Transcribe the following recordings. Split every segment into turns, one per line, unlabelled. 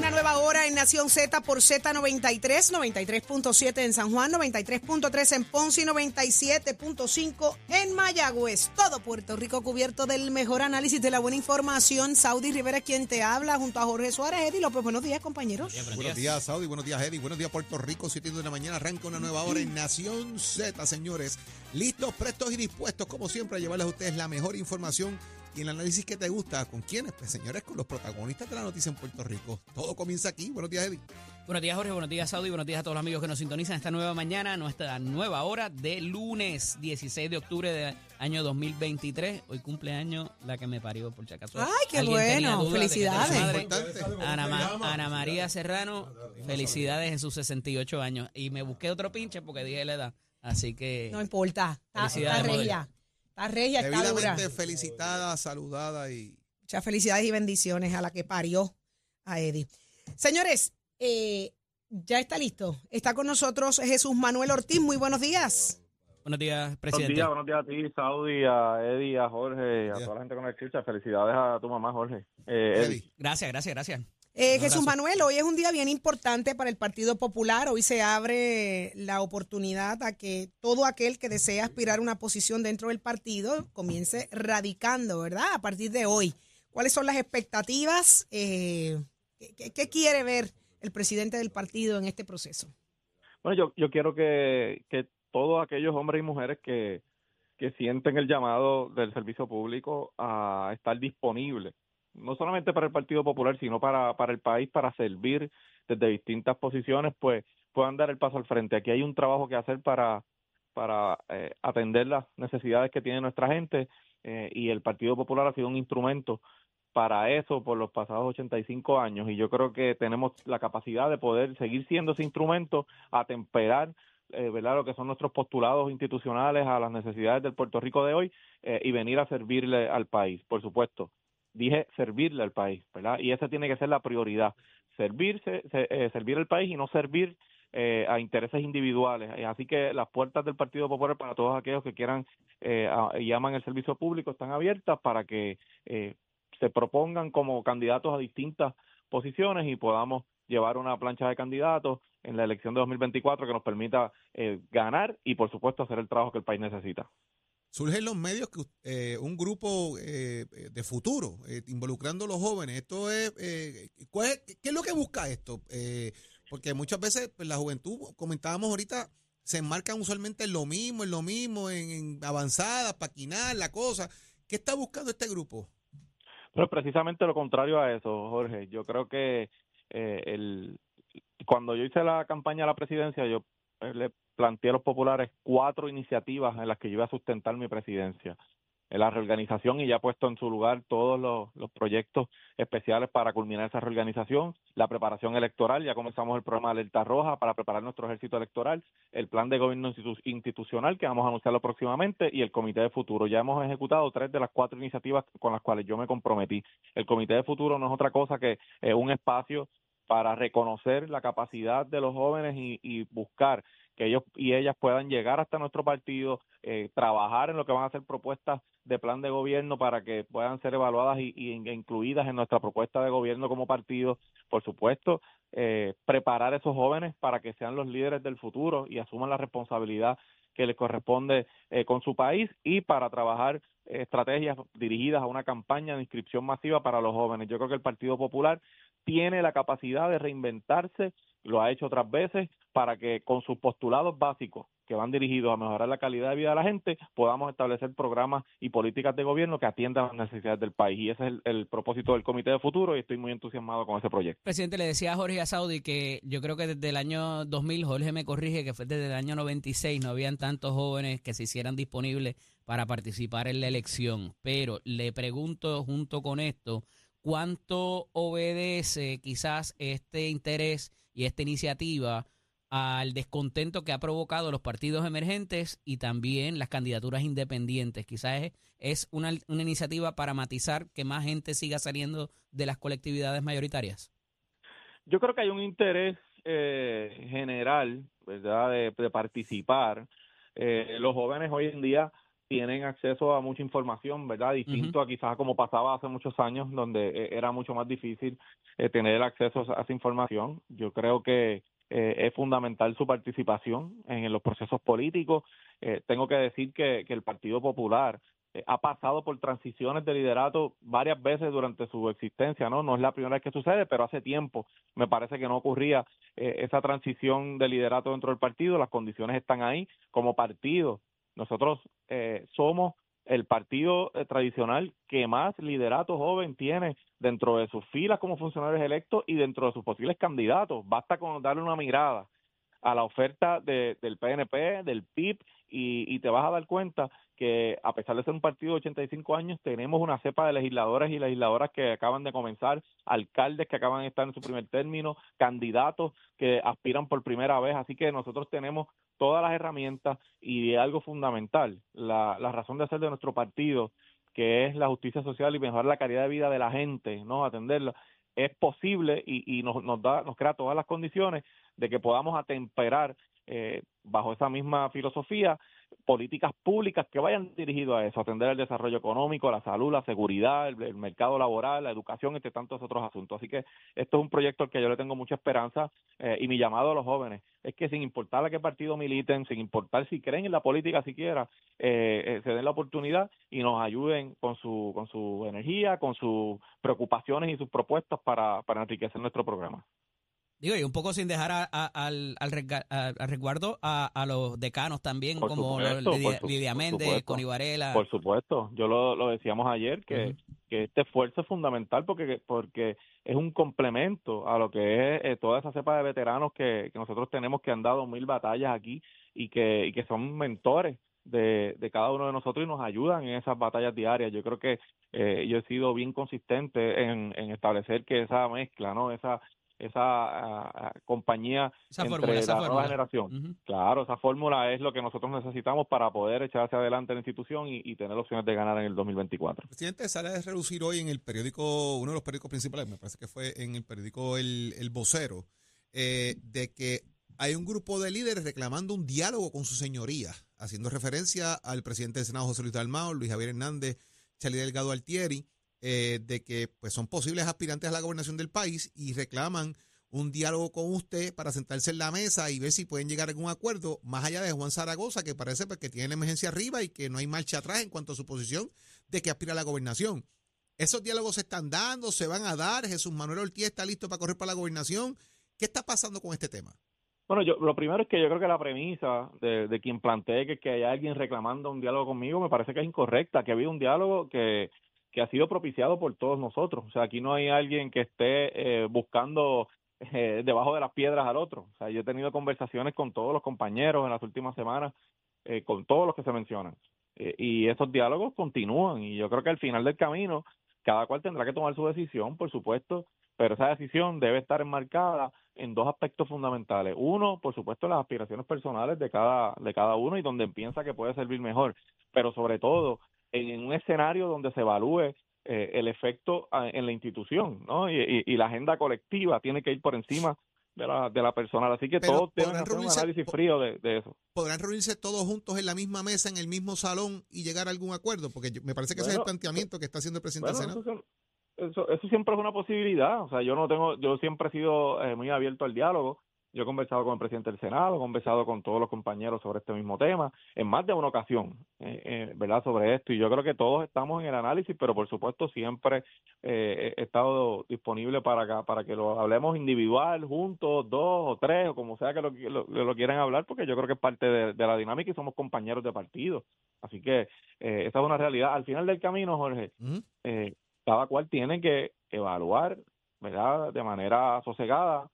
Una nueva hora en Nación Z por Z93, 93.7 en San Juan, 93.3 en Ponce y 97.5 en Mayagüez. Todo Puerto Rico cubierto del mejor análisis de la buena información. Saudi Rivera quien te habla junto a Jorge Suárez. Eddie López, buenos días compañeros.
Buenos días, Saudi. Buenos días, Eddie. Buenos días, Puerto Rico. 7 de la mañana arranca una nueva hora en Nación Z, señores. Listos, prestos y dispuestos, como siempre, a llevarles a ustedes la mejor información y el análisis que te gusta. ¿Con quiénes? Pues, señores, con los protagonistas de la noticia en Puerto Rico. Todo comienza aquí. Buenos días, Eddie.
Buenos días, Jorge. Buenos días, Saudi. Buenos días a todos los amigos que nos sintonizan esta nueva mañana, nuestra nueva hora de lunes 16 de octubre del año 2023. Hoy cumpleaños la que me parió, por si acaso.
Ay, qué bueno. Felicidades.
Ana, Ma- Ana María Serrano, felicidades en sus 68 años. Y me busqué otro pinche porque dije la edad. Así que
No importa. Está,
Felicidades,
está. Está regia, está dura.
Felicitada, saludada y
Muchas felicidades y bendiciones a la que parió a Eddie. Señores, eh, ya está listo. Está con nosotros Jesús Manuel Ortiz. Muy buenos días.
Buenos días,
Buenos
presidente.
días, buenos días a ti, Saudi, a Eddie, a Jorge, a toda la gente con el escucha. Felicidades a tu mamá, Jorge. Eh, Eddie.
Gracias, gracias, gracias.
Eh, Jesús. Manuel, hoy es un día bien importante para el Partido Popular. Hoy se abre la oportunidad a que todo aquel que desea aspirar a una posición dentro del partido comience radicando, ¿verdad? A partir de hoy. ¿Cuáles son las expectativas? Eh, ¿qué- qué, qué quiere ver el presidente del partido en este proceso?
Bueno, yo, yo quiero que, que todos aquellos hombres y mujeres que, que sienten el llamado del servicio público a estar disponibles, no solamente para el Partido Popular, sino para, para el país, para servir desde distintas posiciones, pues puedan dar el paso al frente. Aquí hay un trabajo que hacer para, para eh, atender las necesidades que tiene nuestra gente eh, y el Partido Popular ha sido un instrumento para eso por los pasados 85 años y yo creo que tenemos la capacidad de poder seguir siendo ese instrumento a temperar eh, ¿verdad? lo que son nuestros postulados institucionales a las necesidades del Puerto Rico de hoy eh, y venir a servirle al país, por supuesto. Dije servirle al país, ¿verdad? Y esa tiene que ser la prioridad, servirse, se- eh, servir al país y no servir eh, a intereses individuales. Eh, Así que las puertas del Partido Popular para todos aquellos que quieran a- y el servicio público están abiertas para que se propongan como candidatos a distintas posiciones y podamos llevar una plancha de candidatos en la elección de 2024 que nos permita eh, ganar y, por supuesto, hacer el trabajo que el país necesita.
surge en los medios que eh, un grupo eh, de futuro, eh, involucrando a los jóvenes. Esto es, eh, ¿cuál es- ¿qué es lo que busca esto? Eh, porque muchas veces pues, la juventud, comentábamos ahorita, se enmarcan usualmente en lo mismo, en lo mismo, en, en avanzada, paquinar, la cosa. ¿Qué está buscando este grupo?
Pero precisamente lo contrario a eso, Jorge. Yo creo que eh, el, cuando yo hice la campaña a la presidencia, yo eh, le planteé a los populares cuatro iniciativas en las que yo iba a sustentar mi presidencia. En la reorganización y ya he puesto en su lugar todos los, proyectos especiales para culminar esa reorganización, la preparación electoral, ya comenzamos el programa de Alerta Roja para preparar nuestro ejército electoral, el plan de gobierno institu- institucional que vamos a anunciarlo próximamente y el comité de futuro. Ya hemos ejecutado tres de las cuatro iniciativas con las cuales yo me comprometí. El comité de futuro no es otra cosa que eh, un espacio para reconocer la capacidad de los jóvenes y, y buscar que ellos y ellas puedan llegar hasta nuestro partido, eh, trabajar en lo que van a ser propuestas de plan de gobierno para que puedan ser evaluadas y, y in- incluidas en nuestra propuesta de gobierno como partido. Por supuesto, eh, preparar a esos jóvenes para que sean los líderes del futuro y asuman la responsabilidad que les corresponde eh, con su país y para trabajar estrategias dirigidas a una campaña de inscripción masiva para los jóvenes. Yo creo que el Partido Popular tiene la capacidad de reinventarse lo ha hecho otras veces para que con sus postulados básicos que van dirigidos a mejorar la calidad de vida de la gente, podamos establecer programas y políticas de gobierno que atiendan las necesidades del país. Y ese es el, propósito del Comité de Futuro y estoy muy entusiasmado con ese proyecto.
Presidente, le decía a Jorge Asaudi que yo creo que desde el año 2000, Jorge me corrige, que fue desde el año 96, no habían tantos jóvenes que se hicieran disponibles para participar en la elección. Pero le pregunto junto con esto, ¿cuánto obedece quizás este interés y esta iniciativa? al descontento que ha provocado los partidos emergentes y también las candidaturas independientes. Quizás es, una, una, iniciativa para matizar que más gente siga saliendo de las colectividades mayoritarias.
Yo creo que hay un interés eh, general, ¿verdad?, de, participar. Eh, los jóvenes hoy en día tienen acceso a mucha información, ¿verdad? Distinto a quizás como pasaba hace muchos años, donde eh, era mucho más difícil tener acceso a esa información. Yo creo que eh, es fundamental su participación en, los procesos políticos. Eh, tengo que decir que, el Partido Popular eh, ha pasado por transiciones de liderato varias veces durante su existencia, ¿no? No es la primera vez que sucede, pero hace tiempo me parece que no ocurría esa transición de liderato dentro del partido, las condiciones están ahí. Como partido, nosotros somos el partido eh, tradicional que más liderato joven tiene dentro de sus filas como funcionarios electos y dentro de sus posibles candidatos. Basta con darle una mirada a la oferta de, del PNP, del PIB, y, y, te vas a dar cuenta que a pesar de ser un partido de 85 años, tenemos una cepa de legisladores y legisladoras que acaban de comenzar, alcaldes que acaban de estar en su primer término, candidatos que aspiran por primera vez, así que nosotros tenemos todas las herramientas y algo fundamental, la, la razón de ser de nuestro partido, que es la justicia social y mejorar la calidad de vida de la gente, no atenderla, es posible y, y nos, nos, da, nos crea todas las condiciones de que podamos atemperar eh, bajo esa misma filosofía políticas públicas que vayan dirigidas a eso, atender el desarrollo económico, la salud, la seguridad, el, mercado laboral, la educación, entre tantos otros asuntos. Así que esto es un proyecto al que yo le tengo mucha esperanza eh, y mi llamado a los jóvenes es que sin importar a qué partido militen, sin importar si creen en la política siquiera, eh, eh, se den la oportunidad y nos ayuden con su, con su energía, con sus preocupaciones y sus propuestas para, para enriquecer nuestro programa.
Digo, y un poco sin dejar al, al, resguardo a, los decanos también, como Lidia, Méndez, Connie Varela.
Por supuesto, yo lo, lo decíamos ayer, que, que este esfuerzo es fundamental porque, porque es un complemento a lo que es eh, toda esa cepa de veteranos que, que, nosotros tenemos que han dado mil batallas aquí y que, y que son mentores de, de cada uno de nosotros y nos ayudan en esas batallas diarias. Yo creo que eh, yo he sido bien consistente en, en establecer que esa mezcla, ¿no? Esa esa ah, compañía entre la nueva generación. Claro, esa fórmula es lo que nosotros necesitamos para poder echar hacia adelante la institución y, tener opciones de ganar en el 2024.
Presidente, sale a reducir hoy en el periódico, uno de los periódicos principales, me parece que fue en el periódico El, el Vocero, eh, de que hay un grupo de líderes reclamando un diálogo con su señoría, haciendo referencia al presidente del Senado José Luis Dalmao, Luis Javier Hernández, Charlie Delgado Altieri, eh, de que pues son posibles aspirantes a la gobernación del país y reclaman un diálogo con usted para sentarse en la mesa y ver si pueden llegar a algún acuerdo, más allá de Juan Zaragoza, que parece pues, que tiene la emergencia arriba y que no hay marcha atrás en cuanto a su posición de que aspira a la gobernación. Esos diálogos se están dando, se van a dar, Jesús Manuel Ortiz está listo para correr para la gobernación. ¿Qué está pasando con este tema?
Bueno, yo lo primero es que yo creo que la premisa de, de quien plantee que, que hay alguien reclamando un diálogo conmigo me parece que es incorrecta, que ha habido un diálogo que que ha sido propiciado por todos nosotros. O sea, aquí no hay alguien que esté eh, buscando eh, debajo de las piedras al otro. O sea, yo he tenido conversaciones con todos los compañeros en las últimas semanas, eh, con todos los que se mencionan. y esos diálogos continúan y yo creo que al final del camino cada cual tendrá que tomar su decisión, por supuesto, pero esa decisión debe estar enmarcada en dos aspectos fundamentales. Uno, por supuesto, las aspiraciones personales de cada, de cada uno y donde piensa que puede servir mejor, pero sobre todo en un escenario donde se evalúe eh, el efecto ah, en la institución, ¿no? Y, la agenda colectiva tiene que ir por encima de la, de la personal. Así que todos deben hacer un análisis frío de, eso.
¿Podrán reunirse todos juntos en la misma mesa, en el mismo salón y llegar a algún acuerdo? Porque me parece que ese es el planteamiento que está haciendo el presidente del Senado.
Eso, eso, siempre es una posibilidad. O sea, yo no tengo, yo siempre he sido eh, muy abierto al diálogo. Yo he conversado con el presidente del Senado, he conversado con todos los compañeros sobre este mismo tema, en más de una ocasión, eh, eh, ¿verdad?, sobre esto. Y yo creo que todos estamos en el análisis, pero por supuesto siempre eh, he estado disponible para, para que lo hablemos individual, juntos, dos o tres, o como sea que lo, lo, quieran hablar, porque yo creo que es parte de, la dinámica y somos compañeros de partido. Así que esa es una realidad. Al final del camino, Jorge, cada cual tiene que evaluar, ¿verdad?, de manera sosegada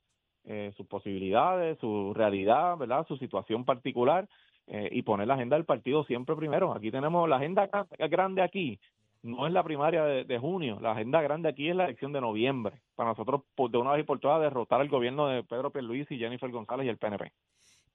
eh, sus posibilidades, su realidad, ¿verdad? Su situación particular eh, y poner la agenda del partido siempre primero. Aquí tenemos la agenda grande aquí, no es la primaria de, junio, la agenda grande aquí es la elección de noviembre, para nosotros de una vez y por todas derrotar al gobierno de Pedro y Jennifer González y el PNP.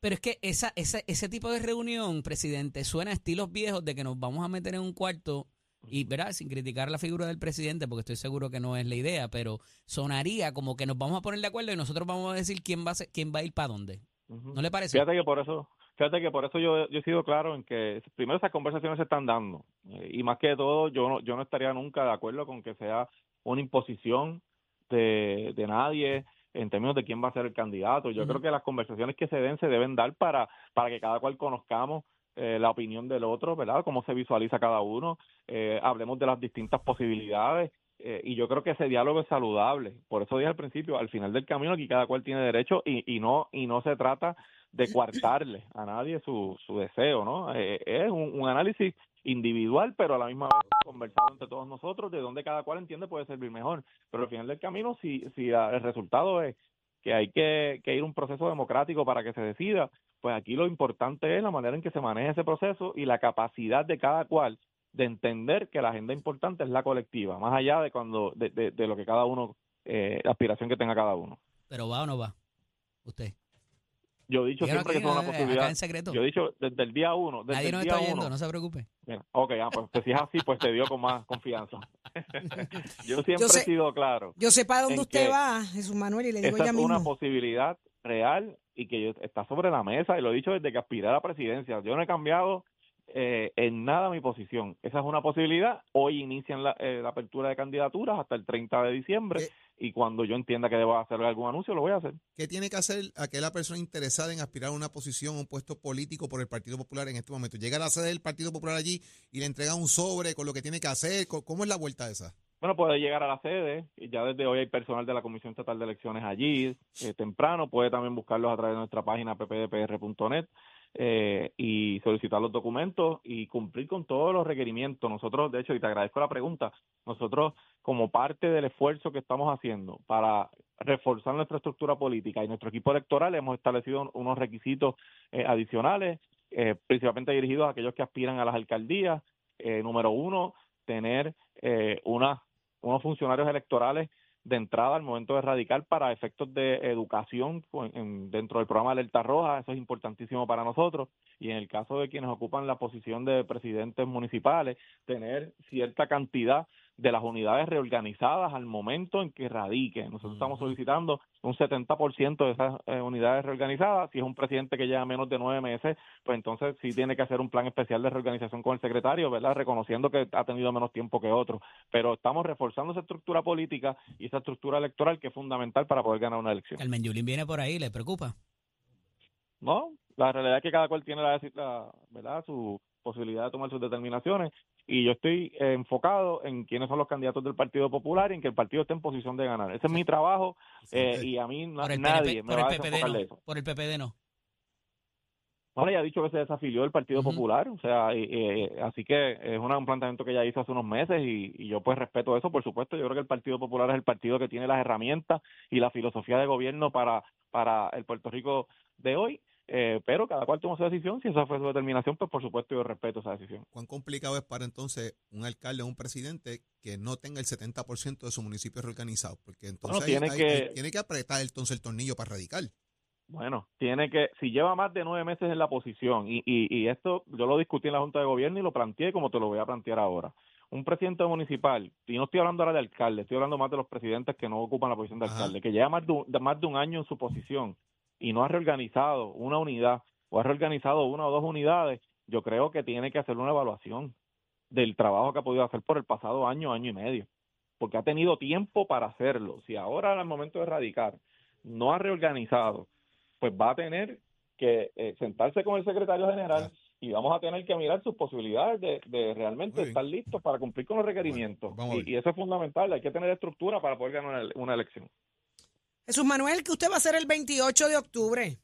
Pero es que esa, esa, ese tipo de reunión, presidente, suena a estilos viejos de que nos vamos a meter en un cuarto y verá, sin criticar la figura del presidente, porque estoy seguro que no es la idea, pero sonaría como que nos vamos a poner de acuerdo y nosotros vamos a decir quién va a, quién va a ir para dónde. ¿No le parece?
Fíjate que por eso, fíjate que por eso yo, yo he sido claro en que primero esas conversaciones se están dando eh, y más que todo yo no, yo no estaría nunca de acuerdo con que sea una imposición de, de nadie en términos de quién va a ser el candidato. Yo creo que las conversaciones que se den se deben dar para, para que cada cual conozcamos eh, la opinión del otro, ¿verdad? Cómo se visualiza cada uno, eh, hablemos de las distintas posibilidades eh, y yo creo que ese diálogo es saludable. Por eso dije al principio, al final del camino aquí cada cual tiene derecho y, y no y no se trata de coartarle a nadie su, su deseo, ¿no? es un, análisis individual, pero a la misma vez conversado entre todos nosotros de donde cada cual entiende puede servir mejor. Pero al final del camino, si, si el resultado es que hay que, que ir un proceso democrático para que se decida, pues aquí lo importante es la manera en que se maneja ese proceso y la capacidad de cada cual de entender que la agenda importante es la colectiva, más allá de cuando de, de, lo que cada uno, eh, la aspiración que tenga cada uno.
Pero va o no va, usted.
Yo he dicho siempre que es una posibilidad. Yo he dicho desde el día uno. Desde
Nadie nos está oyendo, no se preocupe.
ok, ah, pues, si es así, pues te dio con más confianza. yo siempre he sido claro.
Yo sé para dónde usted va, Jesús Manuel, y le digo
esa
ya
es una posibilidad real y que está sobre la mesa y lo he dicho desde que aspiré a la presidencia. Yo no he cambiado eh, en nada mi posición. Esa es una posibilidad. Hoy inician la, eh, apertura de candidaturas hasta el 30 de diciembre y cuando yo entienda que debo hacer algún anuncio, lo voy a hacer.
¿Qué tiene que hacer aquella persona interesada en aspirar a una posición, un puesto político por el Partido Popular en este momento? Llega a la sede del Partido Popular allí y le entrega un sobre con lo que tiene que hacer. ¿Cómo es la vuelta esa?
Bueno, puede llegar a la sede, ya desde hoy hay personal de la Comisión Estatal de Elecciones allí, eh, temprano, puede también buscarlos a través de nuestra página ppdpr.net eh, y solicitar los documentos y cumplir con todos los requerimientos. Nosotros, de hecho, y te agradezco la pregunta, nosotros como parte del esfuerzo que estamos haciendo para reforzar nuestra estructura política y nuestro equipo electoral hemos establecido unos requisitos eh, adicionales, eh, principalmente dirigidos a aquellos que aspiran a las alcaldías. Número uno, tener eh, una unos funcionarios electorales de entrada al momento de radical para efectos de educación dentro del programa Alerta Roja, eso es importantísimo para nosotros, y en el caso de quienes ocupan la posición de presidentes municipales, tener cierta cantidad de las unidades reorganizadas al momento en que radiquen. Nosotros estamos solicitando un 70% de esas eh, unidades reorganizadas. Si es un presidente que lleva menos de nueve meses, pues entonces sí tiene que hacer un plan especial de reorganización con el secretario, ¿verdad? Reconociendo que ha tenido menos tiempo que otro. Pero estamos reforzando esa estructura política y esa estructura electoral que es fundamental para poder ganar una elección.
¿El Menjulín viene por ahí? ¿Le preocupa?
No, la realidad es que cada cual tiene la, la ¿verdad? su posibilidad de tomar sus determinaciones y yo estoy eh, enfocado en quiénes son los candidatos del Partido Popular y en que el partido esté en posición de ganar. Ese es mi trabajo eh, y a mí nadie me va a
no,
eso.
Por el PPD no.
No, ya ha dicho que se desafilió el Partido Popular, o sea, así que es un planteamiento que ya hizo hace unos meses y, y, yo pues respeto eso, por supuesto, yo creo que el Partido Popular es el partido que tiene las herramientas y la filosofía de gobierno para, para el Puerto Rico de hoy eh, pero cada cual toma su decisión. Si esa fue su determinación, pues por supuesto yo respeto esa decisión.
¿Cuán complicado es para entonces un alcalde o un presidente que no tenga el 70% de su municipio reorganizado? Porque entonces
tiene, que,
tiene que apretar entonces el tornillo para radical.
Bueno, tiene que, si lleva más de nueve meses en la posición, y, y, y esto yo lo discutí en la Junta de Gobierno y lo planteé como te lo voy a plantear ahora. Un presidente municipal, y no estoy hablando ahora de alcalde, estoy hablando más de los presidentes que no ocupan la posición de alcalde, que lleva más de, más de un año en su posición y no ha reorganizado una unidad o ha reorganizado una o dos unidades, yo creo que tiene que hacer una evaluación del trabajo que ha podido hacer por el pasado año, año y medio, porque ha tenido tiempo para hacerlo. Si ahora al momento de erradicar no ha reorganizado pues va a tener que eh, sentarse con el secretario general y vamos a tener que mirar sus posibilidades de, de realmente estar listos para cumplir con los requerimientos. y, eso es fundamental, hay que tener estructura para poder ganar una elección.
Jesús Manuel, que usted va a hacer el 28 de octubre?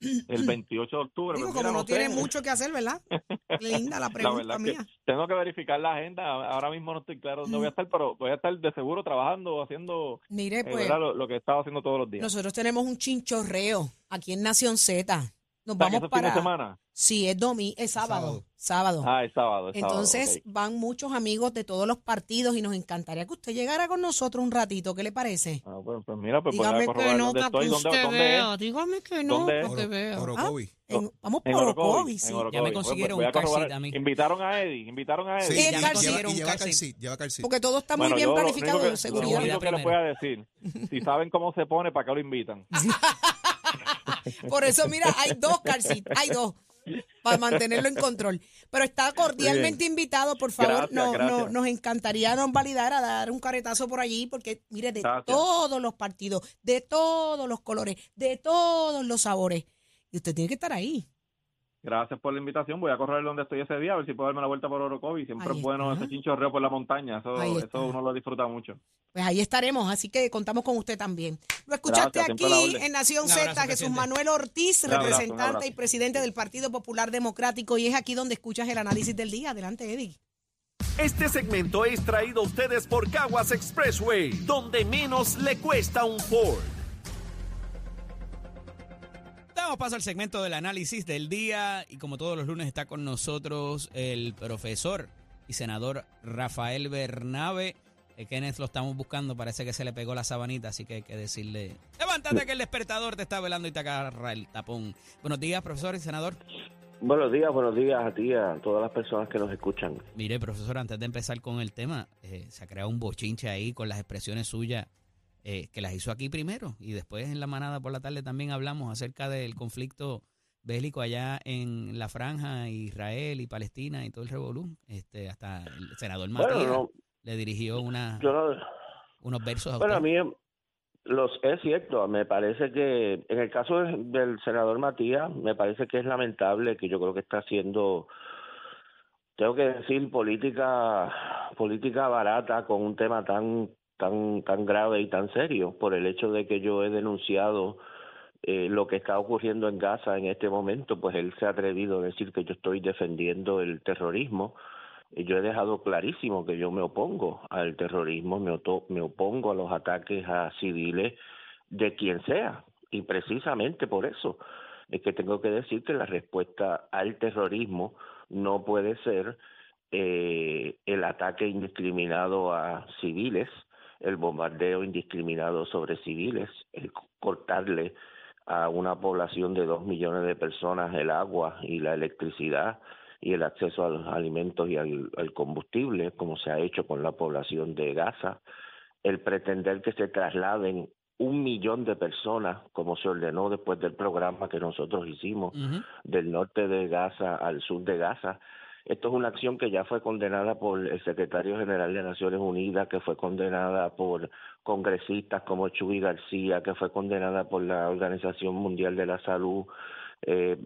El 28 de octubre.
Digo, pues como no, tiene mucho que hacer, ¿verdad? Linda la pregunta mía.
tengo que verificar la agenda. Ahora mismo no estoy claro dónde voy a estar, pero voy a estar de seguro trabajando, haciendo
Mire,
eh,
pues,
lo, lo, que he estado haciendo todos los días.
Nosotros tenemos un chinchorreo aquí en Nación Z. Nos vamos para.
semana?
Sí, es domingo, es sábado. Sábado.
Ah, es sábado.
Entonces van muchos amigos de todos los partidos y nos encantaría que usted llegara con nosotros un ratito. ¿Qué le parece?
Ah, pues, pues mira, pues
dígame que no,
para
que usted vea. Dígame que no, para que vea. Ah, vamos por Orocovi, sí.
Ya me consiguieron un calcit a mí.
Invitaron a Eddie, invitaron a Eddie.
Sí,
ya
me
consiguieron un calcit. Lleva calcit.
Porque todo está muy bien planificado
de
seguridad.
Lo único que les voy a decir, si saben cómo se pone, ¿para qué lo invitan?
Por eso, mira, hay dos calcit, hay dos para mantenerlo en control. Pero está cordialmente invitado, por favor. no, no, nos encantaría nos validar a dar un caretazo por allí, porque mire, de todos los partidos, de todos los colores, de todos los sabores. Y usted tiene que estar ahí.
Gracias por la invitación. Voy a correr donde estoy ese día, a ver si puedo darme la vuelta por Orocovi. Siempre es bueno ese chinchorreo por la montaña. Eso, eso uno lo disfruta mucho.
Pues ahí estaremos, así que contamos con usted también. Lo escuchaste aquí en Nación Z, Jesús Manuel Ortiz, representante y presidente del Partido Popular Democrático, y es aquí donde escuchas el análisis del día. Adelante, Eddie.
Este segmento es traído a ustedes por Caguas Expressway, donde menos le cuesta un Ford.
Damos paso al segmento del análisis del día y como todos los lunes está con nosotros el profesor y senador Rafael Bernabe. Eh, Kenneth lo estamos buscando, parece que se le pegó la sabanita, así que hay que decirle, levántate que el despertador te está velando y te agarra el tapón. Buenos días, profesor y senador.
Buenos días, buenos días a ti, a todas las personas que nos escuchan.
Mire, profesor, antes de empezar con el tema, eh, se ha creado un bochinche ahí con las expresiones suyas eh, que las hizo aquí primero. Y después en la manada por la tarde también hablamos acerca del conflicto bélico allá en la franja, Israel y Palestina y todo el revolú. Este, hasta el senador Matías le dirigió una, unos versos a
Bueno, a mí los, es cierto, me parece que en el caso del senador Matías, me parece que es lamentable que yo creo que está haciendo tengo que decir política política barata con un tema tan tan, tan grave y tan serio por el hecho de que yo he denunciado eh, lo que está ocurriendo en Gaza en este momento, pues él se ha atrevido a decir que yo estoy defendiendo el terrorismo. Yo he dejado clarísimo que yo me opongo al terrorismo, me, me opongo a los ataques a civiles de quien sea. Y precisamente por eso es que tengo que decir que la respuesta al terrorismo no puede ser eh, el ataque indiscriminado a civiles, el bombardeo indiscriminado sobre civiles, el cortarle a una población de dos millones de personas el agua y la electricidad y el acceso a los alimentos y al, combustible, como se ha hecho con la población de Gaza, el pretender que se trasladen un millón de personas, como se ordenó después del programa que nosotros hicimos, del norte de Gaza al sur de Gaza, esto es una acción que ya fue condenada por el secretario general de Naciones Unidas, que fue condenada por congresistas como Chuy García, que fue condenada por la Organización Mundial de la Salud, eh,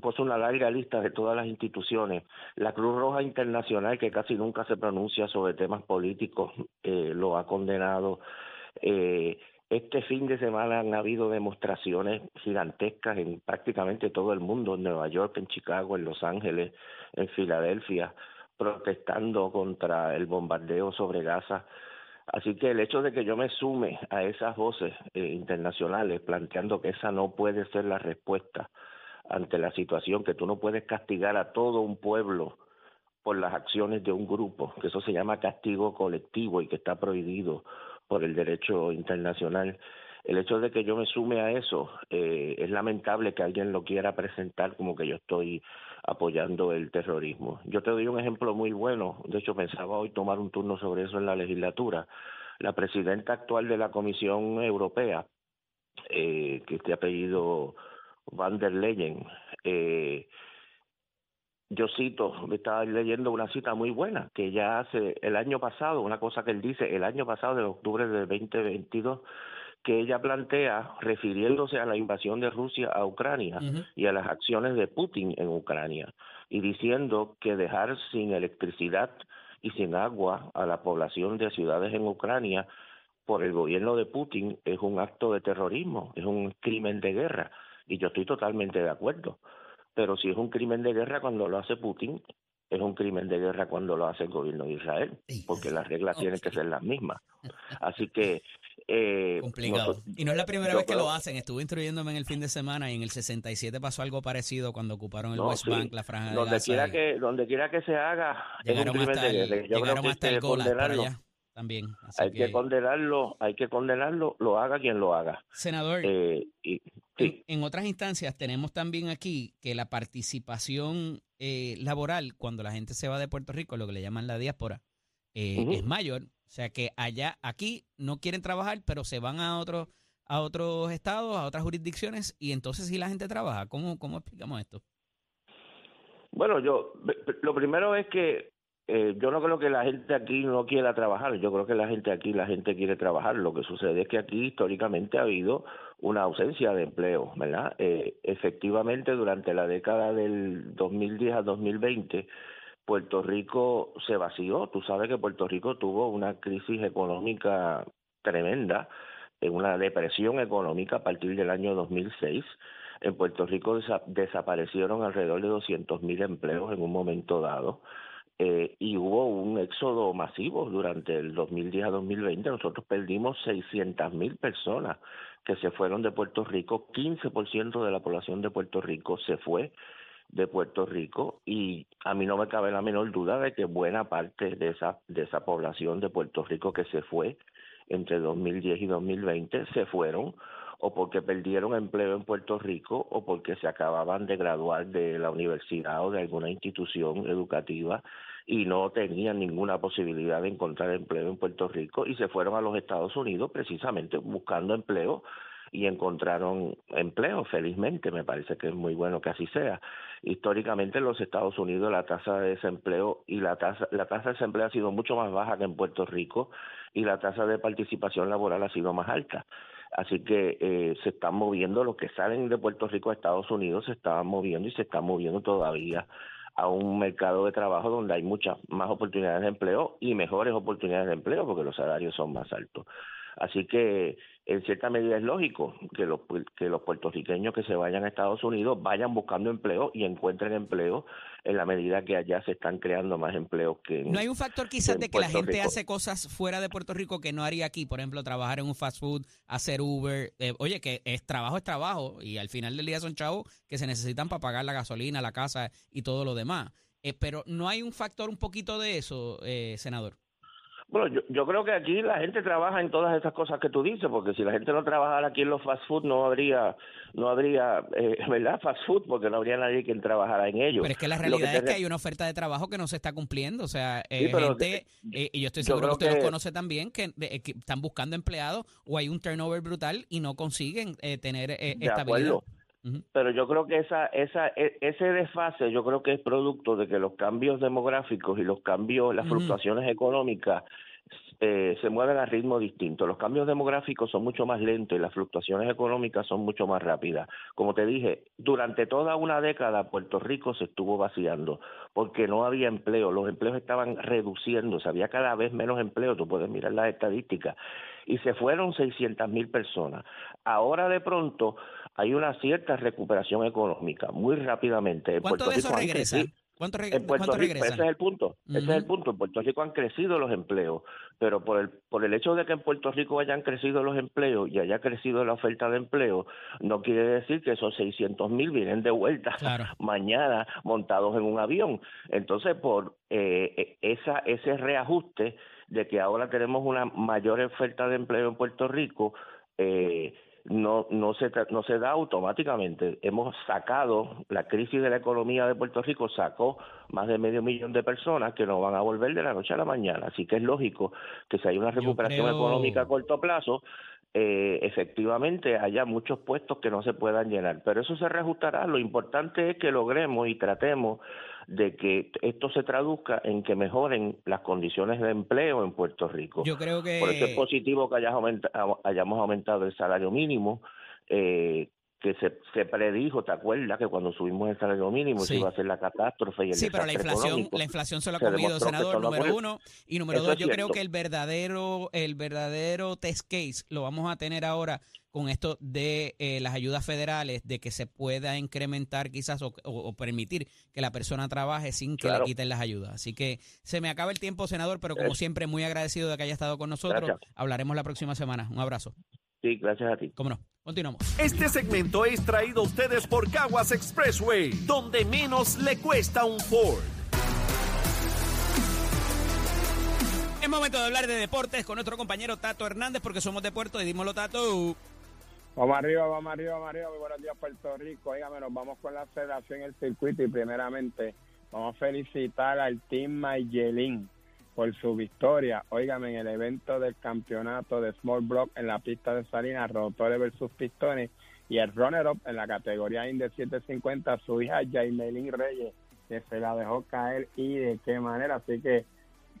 pues una larga lista de todas las instituciones. La Cruz Roja Internacional, que casi nunca se pronuncia sobre temas políticos, eh, lo ha condenado. Eh, este fin de semana han habido demostraciones gigantescas en prácticamente todo el mundo, en Nueva York, en Chicago, en Los Ángeles, en Filadelfia, protestando contra el bombardeo sobre Gaza. Así que el hecho de que yo me sume a esas voces eh, internacionales planteando que esa no puede ser la respuesta ante la situación, que tú no puedes castigar a todo un pueblo por las acciones de un grupo, que eso se llama castigo colectivo y que está prohibido por el derecho internacional. El hecho de que yo me sume a eso eh, es lamentable que alguien lo quiera presentar como que yo estoy apoyando el terrorismo. Yo te doy un ejemplo muy bueno, de hecho pensaba hoy tomar un turno sobre eso en la legislatura. La presidenta actual de la Comisión Europea, eh, que este apellido Van der Leyen, eh, yo cito, me estaba leyendo una cita muy buena, que ya hace el año pasado, una cosa que él dice, el año pasado, de octubre del 2022, que ella plantea refiriéndose a la invasión de Rusia a Ucrania y a las acciones de Putin en Ucrania y diciendo que dejar sin electricidad y sin agua a la población de ciudades en Ucrania por el gobierno de Putin es un acto de terrorismo, es un crimen de guerra y yo estoy totalmente de acuerdo. Pero si es un crimen de guerra cuando lo hace Putin, es un crimen de guerra cuando lo hace el gobierno de Israel, porque las reglas tienen que ser las mismas. Así que eh,
Complicado.
nosotros-
Y no es la primera vez que
creo-
lo hacen. Estuve instruyéndome en el fin de semana y en el 67 pasó algo parecido cuando ocuparon el
No,
West
sí.
Bank, la franja de
donde
Gaza.
quiera
y
que donde quiera que se haga es un crimen
hasta
de
el,
guerra. Yo creo
llegaron
que
hasta
hay
el también. Así
Hay que condenarlo, hay que condenarlo, lo haga quien lo haga.
senador,
Eh, y,
en,
sí,
en otras instancias tenemos también aquí que la participación eh, laboral cuando la gente se va de Puerto Rico, lo que le llaman la diáspora, eh, es mayor. O sea que allá, aquí no quieren trabajar, pero se van a otros a otros estados, a otras jurisdicciones, y entonces si la gente trabaja, ¿cómo, cómo explicamos esto?
Bueno, yo lo primero es que eh, yo no creo que la gente aquí no quiera trabajar. Yo creo que la gente aquí, la gente quiere trabajar. Lo que sucede es que aquí históricamente ha habido una ausencia de empleo, ¿verdad? Eh, efectivamente, durante la década del 2010 a 2020, Puerto Rico se vació. Tú sabes que Puerto Rico tuvo una crisis económica tremenda, eh, una depresión económica a partir del año 2006. En Puerto Rico desa- desaparecieron alrededor de 200 mil empleos en un momento dado. Eh, y hubo un éxodo masivo durante el 2010 a 2020. Nosotros perdimos 600 mil personas que se fueron de Puerto Rico. 15% de la población de Puerto Rico se fue de Puerto Rico y a mí no me cabe la menor duda de que buena parte de esa de esa población de Puerto Rico que se fue entre 2010 y 2020 se fueron o porque perdieron empleo en Puerto Rico o porque se acababan de graduar de la universidad o de alguna institución educativa y no tenían ninguna posibilidad de encontrar empleo en Puerto Rico y se fueron a los Estados Unidos precisamente buscando empleo y encontraron empleo, felizmente, me parece que es muy bueno que así sea. Históricamente en los Estados Unidos la tasa de desempleo y la tasa la tasa de desempleo ha sido mucho más baja que en Puerto Rico y la tasa de participación laboral ha sido más alta. Así que eh, se están moviendo, los que salen de Puerto Rico a Estados Unidos se estaban moviendo y se están moviendo todavía a un mercado de trabajo donde hay muchas más oportunidades de empleo y mejores oportunidades de empleo porque los salarios son más altos. Así que en cierta medida es lógico que los que los puertorriqueños que se vayan a Estados Unidos vayan buscando empleo y encuentren empleo en la medida que allá se están creando más empleos que en,
¿No hay un factor quizás de que la gente
Rico.
hace cosas fuera de Puerto Rico que no haría aquí? Por ejemplo, trabajar en un fast food, hacer Uber. Eh, oye, que es trabajo, es trabajo. Y al final del día son chavos que se necesitan para pagar la gasolina, la casa y todo lo demás. Eh, pero ¿no hay un factor un poquito de eso, eh, senador?
Bueno, yo, yo creo que aquí la gente trabaja en todas esas cosas que tú dices, porque si la gente no trabajara aquí en los fast food no habría, no habría, eh, ¿verdad? Fast food, porque no habría nadie quien trabajara en ellos.
Pero es que la
Lo
realidad es que hay una oferta de trabajo que no se está cumpliendo. O sea, eh,
Sí,
gente, eh, y yo estoy
yo
seguro que usted los
que-
conoce también, que, de- que están buscando empleados o hay un turnover brutal y no consiguen eh, tener eh,
De
estabilidad.
acuerdo. Pero yo creo que esa, esa, e- ese desfase, yo creo que es producto de que los cambios demográficos y los cambios, las fluctuaciones económicas eh, se mueven a ritmo distinto. Los cambios demográficos son mucho más lentos y las fluctuaciones económicas son mucho más rápidas. Como te dije, durante toda una década Puerto Rico se estuvo vaciando porque no había empleo, los empleos estaban reduciéndose, había cada vez menos empleo, tú puedes mirar las estadísticas, y se fueron 600 mil personas. Ahora de pronto hay una cierta recuperación económica, muy rápidamente. En
¿Cuánto
Puerto
de eso
Rico
regresa? ¿Cuánto, reg-
en Puerto
cuánto
Rico, ese es el punto, ese es el punto. En Puerto Rico han crecido los empleos, pero por el por el hecho de que en Puerto Rico hayan crecido los empleos y haya crecido la oferta de empleo, no quiere decir que esos 600 mil vienen de vuelta
Claro.
mañana montados en un avión. Entonces, por eh, eh, esa ese reajuste de que ahora tenemos una mayor oferta de empleo en Puerto Rico, eh, no no se no se da automáticamente. Hemos sacado la crisis de la economía de Puerto Rico sacó más de medio millón de personas que no van a volver de la noche a la mañana. Así que es lógico que si hay una recuperación
creo-
económica a corto plazo eh, efectivamente haya muchos puestos que no se puedan llenar. Pero eso se reajustará. Lo importante es que logremos y tratemos de que esto se traduzca en que mejoren las condiciones de empleo en Puerto Rico.
Yo creo que...
Por eso es positivo que hayamos aumentado el salario mínimo. Eh, que se, se predijo, ¿te acuerdas? Que cuando subimos el salario mínimo se iba a ser la catástrofe y el
Sí, pero la inflación, la inflación se lo ha comido, senador, número uno. Y número dos, yo creo que el verdadero, el verdadero test case lo vamos a tener ahora con esto de eh, las ayudas federales, de que se pueda incrementar quizás o, permitir que la persona trabaje sin que le quiten las ayudas. Así que se me acaba el tiempo, senador, pero como siempre, muy agradecido de que haya estado con nosotros. Hablaremos la próxima semana. Un abrazo.
Sí, gracias a ti.
¿Cómo no? Continuamos.
Este segmento es traído a ustedes por Caguas Expressway, donde menos le cuesta un Ford.
Es momento de hablar de deportes con nuestro compañero Tato Hernández, porque somos de Puerto y dímoslo, Tato.
Vamos arriba, vamos arriba, vamos arriba. Muy buenos días, Puerto Rico. Óigame, nos vamos con la federación en el circuito y primeramente vamos a felicitar al Team Mayelin por su victoria. Óigame, en el evento del campeonato de Small Block en la pista de Salinas, rotores versus pistones, y el runner-up en la categoría Indy 750, su hija Jaimelin Reyes, que se la dejó caer y de qué manera. Así que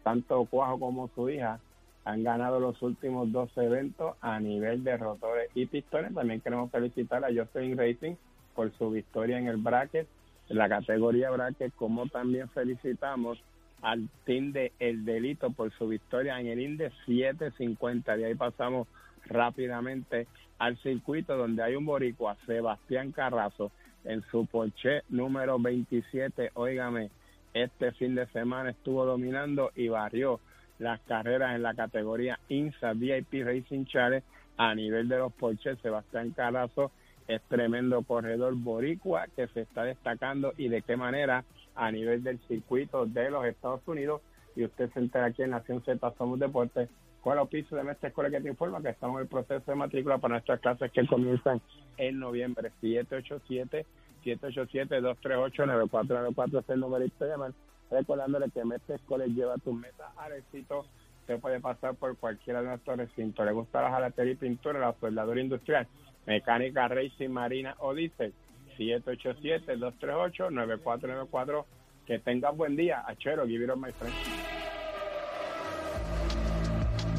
tanto Cuajo como su hija han ganado los últimos dos eventos a nivel de rotores y pistones. También queremos felicitar a Jocelyn Racing por su victoria en el bracket, en la categoría bracket, como también felicitamos al team de El Delito por su victoria en el INDE 750. De ahí pasamos rápidamente al circuito donde hay un boricua, Sebastián Carrazo, en su Porsche número 27. Óigame, este fin de semana estuvo dominando y barrió las carreras en la categoría INSA VIP Racing Challenge a nivel de los Porsche. Sebastián Carrazo es tremendo corredor boricua que se está destacando y de qué manera a nivel del circuito de los Estados Unidos. Y usted se entera aquí en Nación Z Somos Deportes con el oficio de nuestra escuela que te informa que estamos en el proceso de matrícula para nuestras clases que comienzan en noviembre. 787 787-238-9494 es el numerito de llamar recordándole que Mestre College lleva tu meta al éxito. Se puede pasar por cualquiera de nuestros recintos. Le gusta la jalatería y pintura la soldadura industrial mecánica racing marina o diésel 787-238-9494. Que tengas buen día. Achero, give it up, my friend.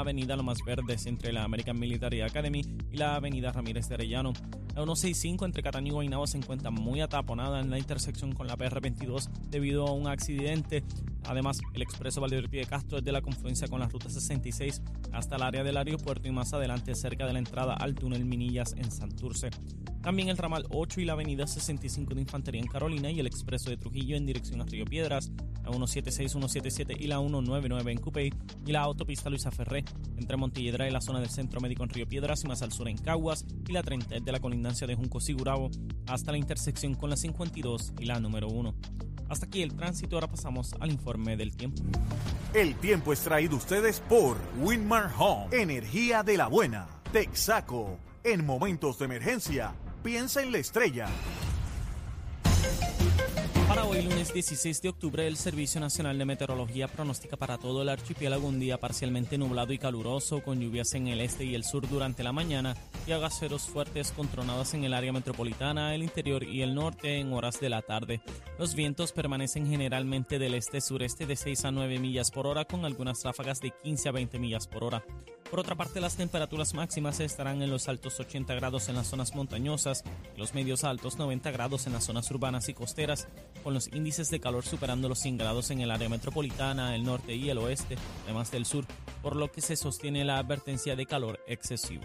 avenida Lomas Verdes entre la American Military Academy y la avenida Ramírez de Arellano. La 165 entre Cataño y Guaynabo se encuentra muy ataponada en la intersección con la PR22 debido a un accidente. Además, el expreso Valdeorti de Castro desde la confluencia con la ruta 66 hasta el área del aeropuerto y más adelante cerca de la entrada al túnel Minillas en Santurce. También el ramal 8 y la avenida 65 de Infantería en Carolina y el expreso de Trujillo en dirección a Río Piedras, la 176, 177 y la 199 en Cupey y la autopista Luisa Ferré entre Montilledra y la zona del Centro Médico en Río Piedras y más al sur en Caguas y la 30 de la colindancia de Junco Sigurabo hasta la intersección con la 52 y la número 1. Hasta aquí el tránsito, ahora pasamos al informe del tiempo.
El tiempo es traído ustedes por Winmar Home, energía de la buena, Texaco. En momentos de emergencia, piensa en la estrella.
Para hoy, lunes 16 de octubre, el Servicio Nacional de Meteorología pronostica para todo el archipiélago un día parcialmente nublado y caluroso, con lluvias en el este y el sur durante la mañana y aguaceros fuertes con tronadas en el área metropolitana, el interior y el norte en horas de la tarde. Los vientos permanecen generalmente del este-sureste de 6 a 9 millas por hora, con algunas ráfagas de 15 a 20 millas por hora. Por otra parte, las temperaturas máximas estarán en los altos 80 grados en las zonas montañosas y los medios altos 90 grados en las zonas urbanas y costeras, con los índices de calor superando los 100 grados en el área metropolitana, el norte y el oeste, además del sur, por lo que se sostiene la advertencia de calor excesivo.